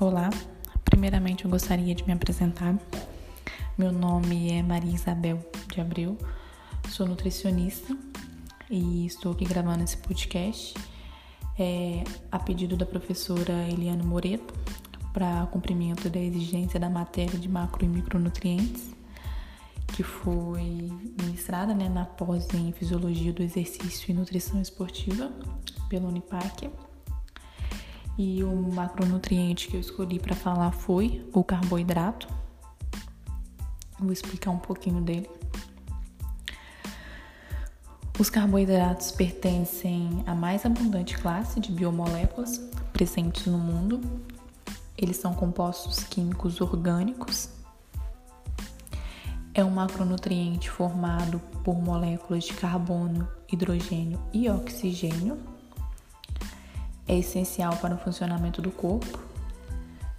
Olá, primeiramente eu gostaria de me apresentar. Meu nome é Maria Isabel de Abreu, sou nutricionista e estou aqui gravando esse podcast é, a pedido da professora Eliane Moreto para cumprimento da exigência da matéria de macro e micronutrientes que foi ministrada né, na pós em Fisiologia do Exercício e Nutrição Esportiva pela Unipac. E o macronutriente que eu escolhi para falar foi o carboidrato. Vou explicar um pouquinho dele. Os carboidratos pertencem à mais abundante classe de biomoléculas presentes no mundo. Eles são compostos químicos orgânicos. É um macronutriente formado por moléculas de carbono, hidrogênio e oxigênio é essencial para o funcionamento do corpo,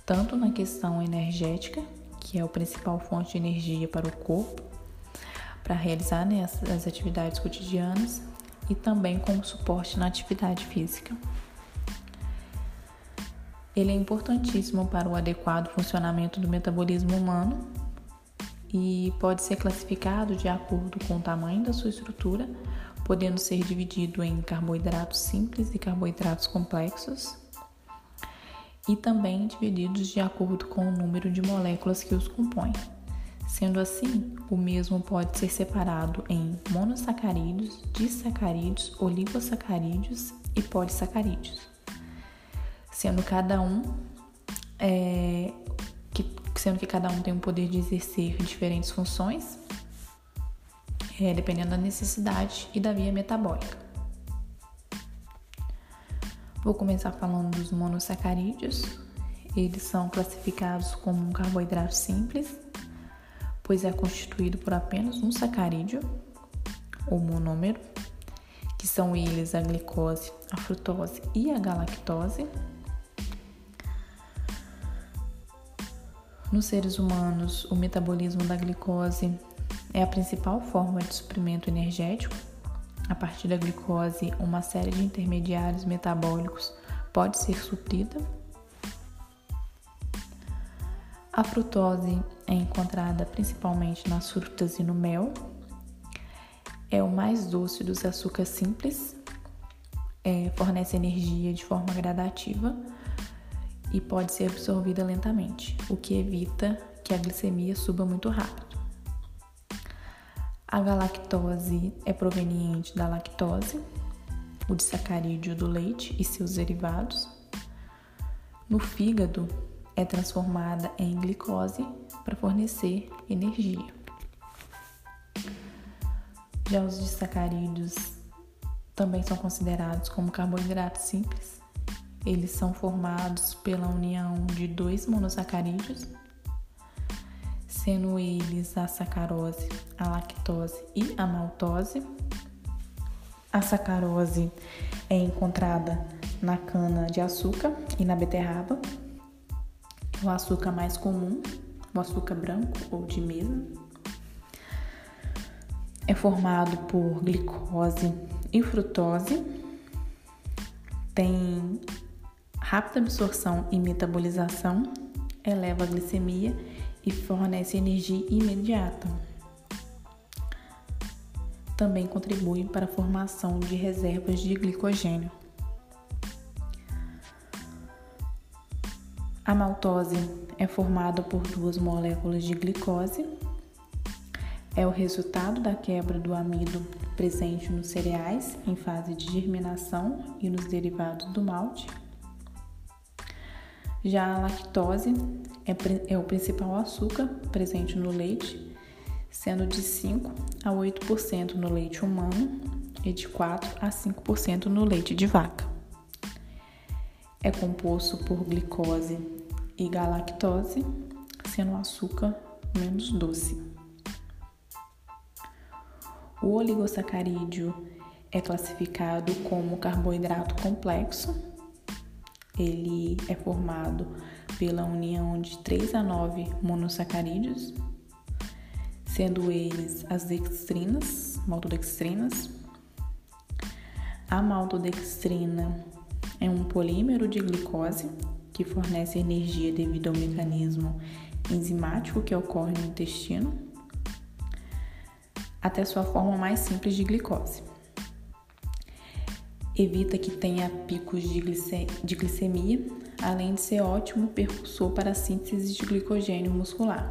tanto na questão energética, que é a principal fonte de energia para o corpo, para realizar né, as, as atividades cotidianas, e também como suporte na atividade física. Ele é importantíssimo para o adequado funcionamento do metabolismo humano e pode ser classificado de acordo com o tamanho da sua estrutura podendo ser dividido em carboidratos simples e carboidratos complexos, e também divididos de acordo com o número de moléculas que os compõem. Sendo assim, o mesmo pode ser separado em monossacarídeos, disacarídeos, oligosacarídeos e polissacarídeos, sendo cada um é, que, sendo que cada um tem o poder de exercer diferentes funções é, dependendo da necessidade e da via metabólica. Vou começar falando dos monossacarídeos. Eles são classificados como um carboidrato simples, pois é constituído por apenas um sacarídeo, ou monômero, que são eles a glicose, a frutose e a galactose. Nos seres humanos, o metabolismo da glicose é a principal forma de suprimento energético. A partir da glicose, uma série de intermediários metabólicos pode ser suprida. A frutose é encontrada principalmente nas frutas e no mel. É o mais doce dos açúcares simples. É, fornece energia de forma gradativa e pode ser absorvida lentamente, o que evita que a glicemia suba muito rápido. A galactose é proveniente da lactose, o disacarídeo do leite e seus derivados. No fígado, é transformada em glicose para fornecer energia. Já os disacarídeos também são considerados como carboidratos simples. Eles são formados pela união de dois monossacarídeos sendo eles a sacarose, a lactose e a maltose. A sacarose é encontrada na cana de açúcar e na beterraba. O açúcar mais comum, o açúcar branco ou de mesa, é formado por glicose e frutose. Tem rápida absorção e metabolização, eleva a glicemia e fornece energia imediata. Também contribui para a formação de reservas de glicogênio. A maltose é formada por duas moléculas de glicose. É o resultado da quebra do amido presente nos cereais em fase de germinação e nos derivados do malte. Já a lactose é, é o principal açúcar presente no leite, sendo de 5 a 8% no leite humano e de 4 a 5% no leite de vaca. É composto por glicose e galactose, sendo o açúcar menos doce. O oligosacarídeo é classificado como carboidrato complexo ele é formado pela união de 3 a 9 monossacarídeos, sendo eles as dextrinas, maltodextrinas. A maltodextrina é um polímero de glicose que fornece energia devido ao mecanismo enzimático que ocorre no intestino, até sua forma mais simples de glicose. Evita que tenha picos de, de glicemia, além de ser ótimo percussor para a síntese de glicogênio muscular.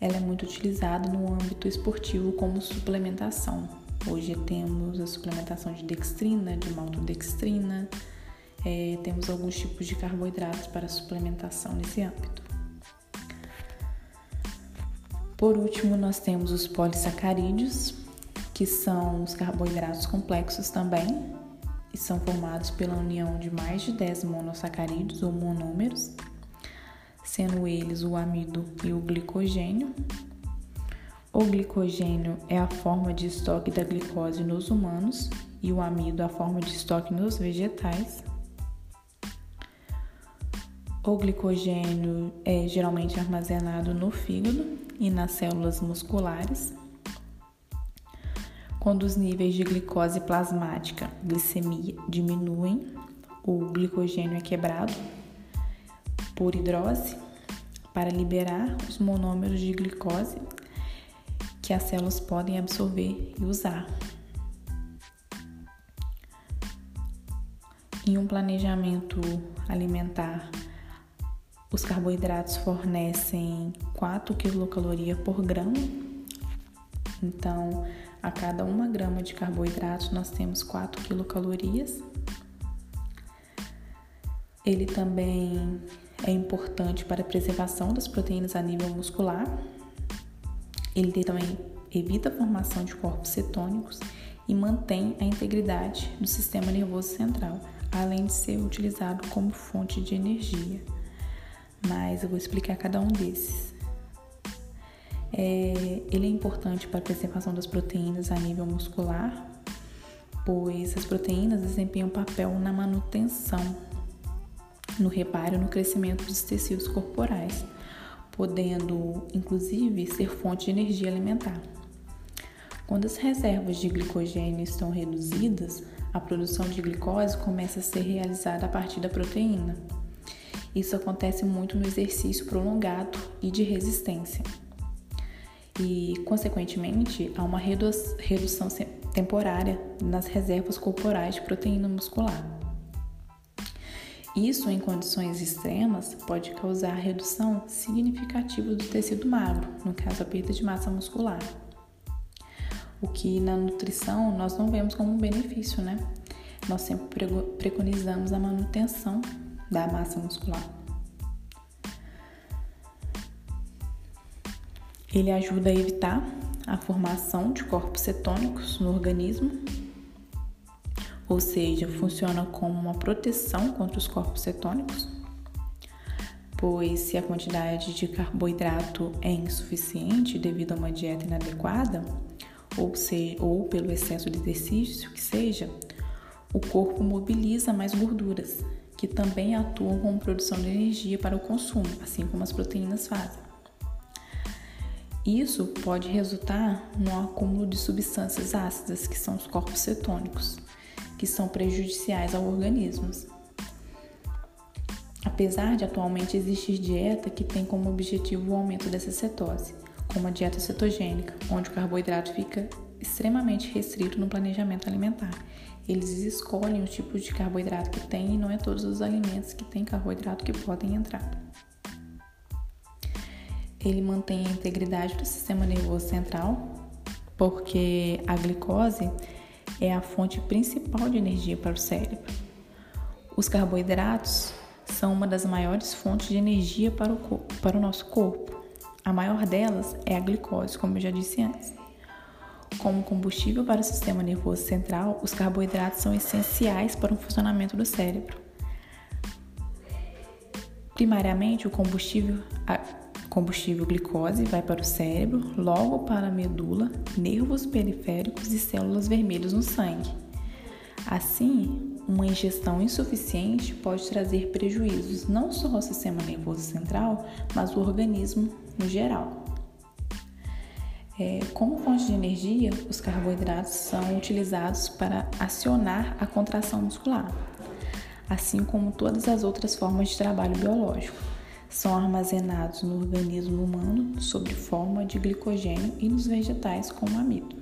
Ela é muito utilizada no âmbito esportivo como suplementação. Hoje temos a suplementação de dextrina, de maltodextrina, é, temos alguns tipos de carboidratos para suplementação nesse âmbito. Por último, nós temos os polissacarídeos, que são os carboidratos complexos também, e são formados pela união de mais de 10 monossacarídeos ou monômeros, sendo eles o amido e o glicogênio. O glicogênio é a forma de estoque da glicose nos humanos e o amido a forma de estoque nos vegetais. O glicogênio é geralmente armazenado no fígado e nas células musculares. Quando os níveis de glicose plasmática, glicemia, diminuem, o glicogênio é quebrado por hidrose para liberar os monômeros de glicose que as células podem absorver e usar. Em um planejamento alimentar os carboidratos fornecem 4 quilocalorias por grama. Então, a cada uma grama de carboidratos nós temos 4 quilocalorias. Ele também é importante para a preservação das proteínas a nível muscular. Ele também evita a formação de corpos cetônicos e mantém a integridade do sistema nervoso central, além de ser utilizado como fonte de energia mas eu vou explicar cada um desses. É, ele é importante para a preservação das proteínas a nível muscular, pois as proteínas desempenham papel na manutenção, no reparo e no crescimento dos tecidos corporais, podendo inclusive ser fonte de energia alimentar. Quando as reservas de glicogênio estão reduzidas, a produção de glicose começa a ser realizada a partir da proteína. Isso acontece muito no exercício prolongado e de resistência. E, consequentemente, há uma redução temporária nas reservas corporais de proteína muscular. Isso, em condições extremas, pode causar redução significativa do tecido magro, no caso, a perda de massa muscular. O que na nutrição nós não vemos como um benefício, né? Nós sempre preconizamos a manutenção da massa muscular. Ele ajuda a evitar a formação de corpos cetônicos no organismo, ou seja, funciona como uma proteção contra os corpos cetônicos, pois se a quantidade de carboidrato é insuficiente devido a uma dieta inadequada, ou, se, ou pelo excesso de exercício que seja, o corpo mobiliza mais gorduras, que também atuam como produção de energia para o consumo, assim como as proteínas fazem. Isso pode resultar no acúmulo de substâncias ácidas, que são os corpos cetônicos, que são prejudiciais ao organismo. Apesar de atualmente existir dieta que tem como objetivo o aumento dessa cetose, como a dieta cetogênica, onde o carboidrato fica extremamente restrito no planejamento alimentar eles escolhem os tipos de carboidrato que tem e não é todos os alimentos que têm carboidrato que podem entrar. Ele mantém a integridade do sistema nervoso central, porque a glicose é a fonte principal de energia para o cérebro. Os carboidratos são uma das maiores fontes de energia para o, para o nosso corpo. A maior delas é a glicose, como eu já disse antes. Como combustível para o sistema nervoso central, os carboidratos são essenciais para o funcionamento do cérebro. Primariamente, o combustível, combustível glicose vai para o cérebro, logo para a medula, nervos periféricos e células vermelhas no sangue. Assim, uma ingestão insuficiente pode trazer prejuízos não só ao sistema nervoso central, mas ao organismo no geral. É, como fonte de energia, os carboidratos são utilizados para acionar a contração muscular. assim como todas as outras formas de trabalho biológico. São armazenados no organismo humano sob forma de glicogênio e nos vegetais como amido.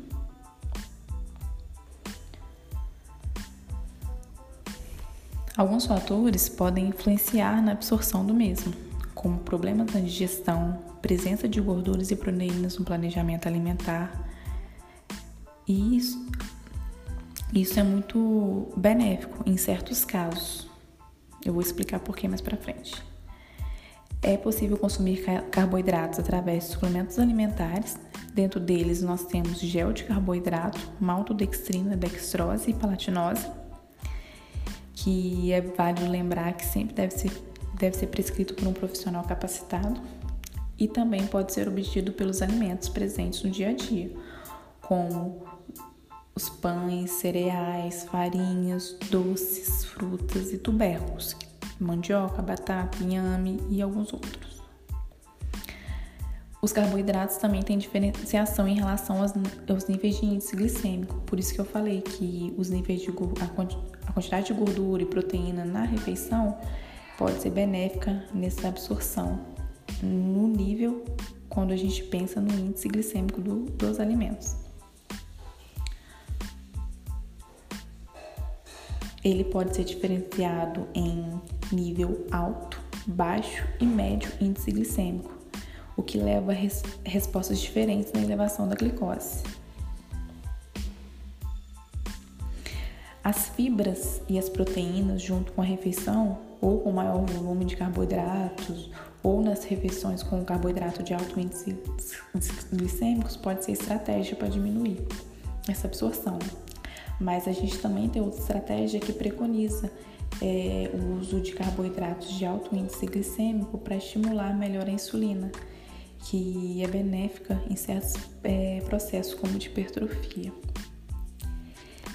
Alguns fatores podem influenciar na absorção do mesmo, como problemas na digestão, presença de gorduras e proteínas no planejamento alimentar. E isso, isso é muito benéfico em certos casos. Eu vou explicar por que mais para frente. É possível consumir carboidratos através de suplementos alimentares. Dentro deles nós temos gel de carboidrato, maltodextrina, dextrose e palatinose que é válido lembrar que sempre deve ser, deve ser prescrito por um profissional capacitado e também pode ser obtido pelos alimentos presentes no dia a dia, como os pães, cereais, farinhas, doces, frutas e tubérculos, mandioca, batata, inhame e alguns outros. Os carboidratos também têm diferenciação em relação aos, aos níveis de índice glicêmico, por isso que eu falei que os níveis de a, a quantidade de gordura e proteína na refeição pode ser benéfica nessa absorção no nível quando a gente pensa no índice glicêmico do, dos alimentos. Ele pode ser diferenciado em nível alto, baixo e médio índice glicêmico o que leva a res respostas diferentes na elevação da glicose. As fibras e as proteínas, junto com a refeição, ou com maior volume de carboidratos, ou nas refeições com carboidrato de alto índice glicêmicos, pode ser estratégia para diminuir essa absorção. Mas a gente também tem outra estratégia que preconiza é, o uso de carboidratos de alto índice glicêmico para estimular melhor a insulina que é benéfica em certos é, processos como de hipertrofia.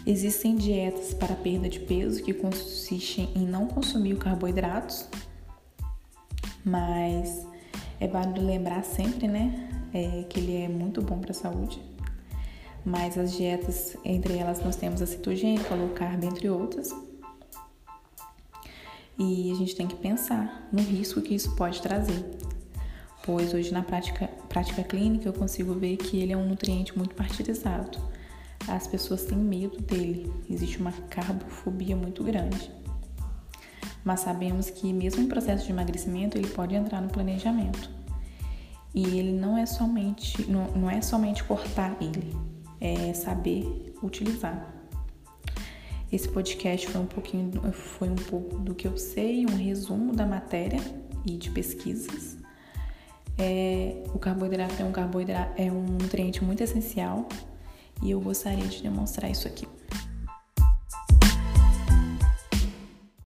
Existem dietas para perda de peso que consistem em não consumir carboidratos, mas é válido lembrar sempre, né, é, que ele é muito bom para a saúde. Mas as dietas, entre elas nós temos a cetogênica, low carb, entre outras. E a gente tem que pensar no risco que isso pode trazer pois hoje na prática, prática clínica eu consigo ver que ele é um nutriente muito martirizado. As pessoas têm medo dele, existe uma carbofobia muito grande. Mas sabemos que mesmo em processo de emagrecimento ele pode entrar no planejamento. E ele não é somente não, não é somente cortar ele, é saber utilizar. Esse podcast foi um pouquinho foi um pouco do que eu sei, um resumo da matéria e de pesquisas. É, o carboidrato é um carboidrato é um nutriente muito essencial e eu gostaria de demonstrar isso aqui.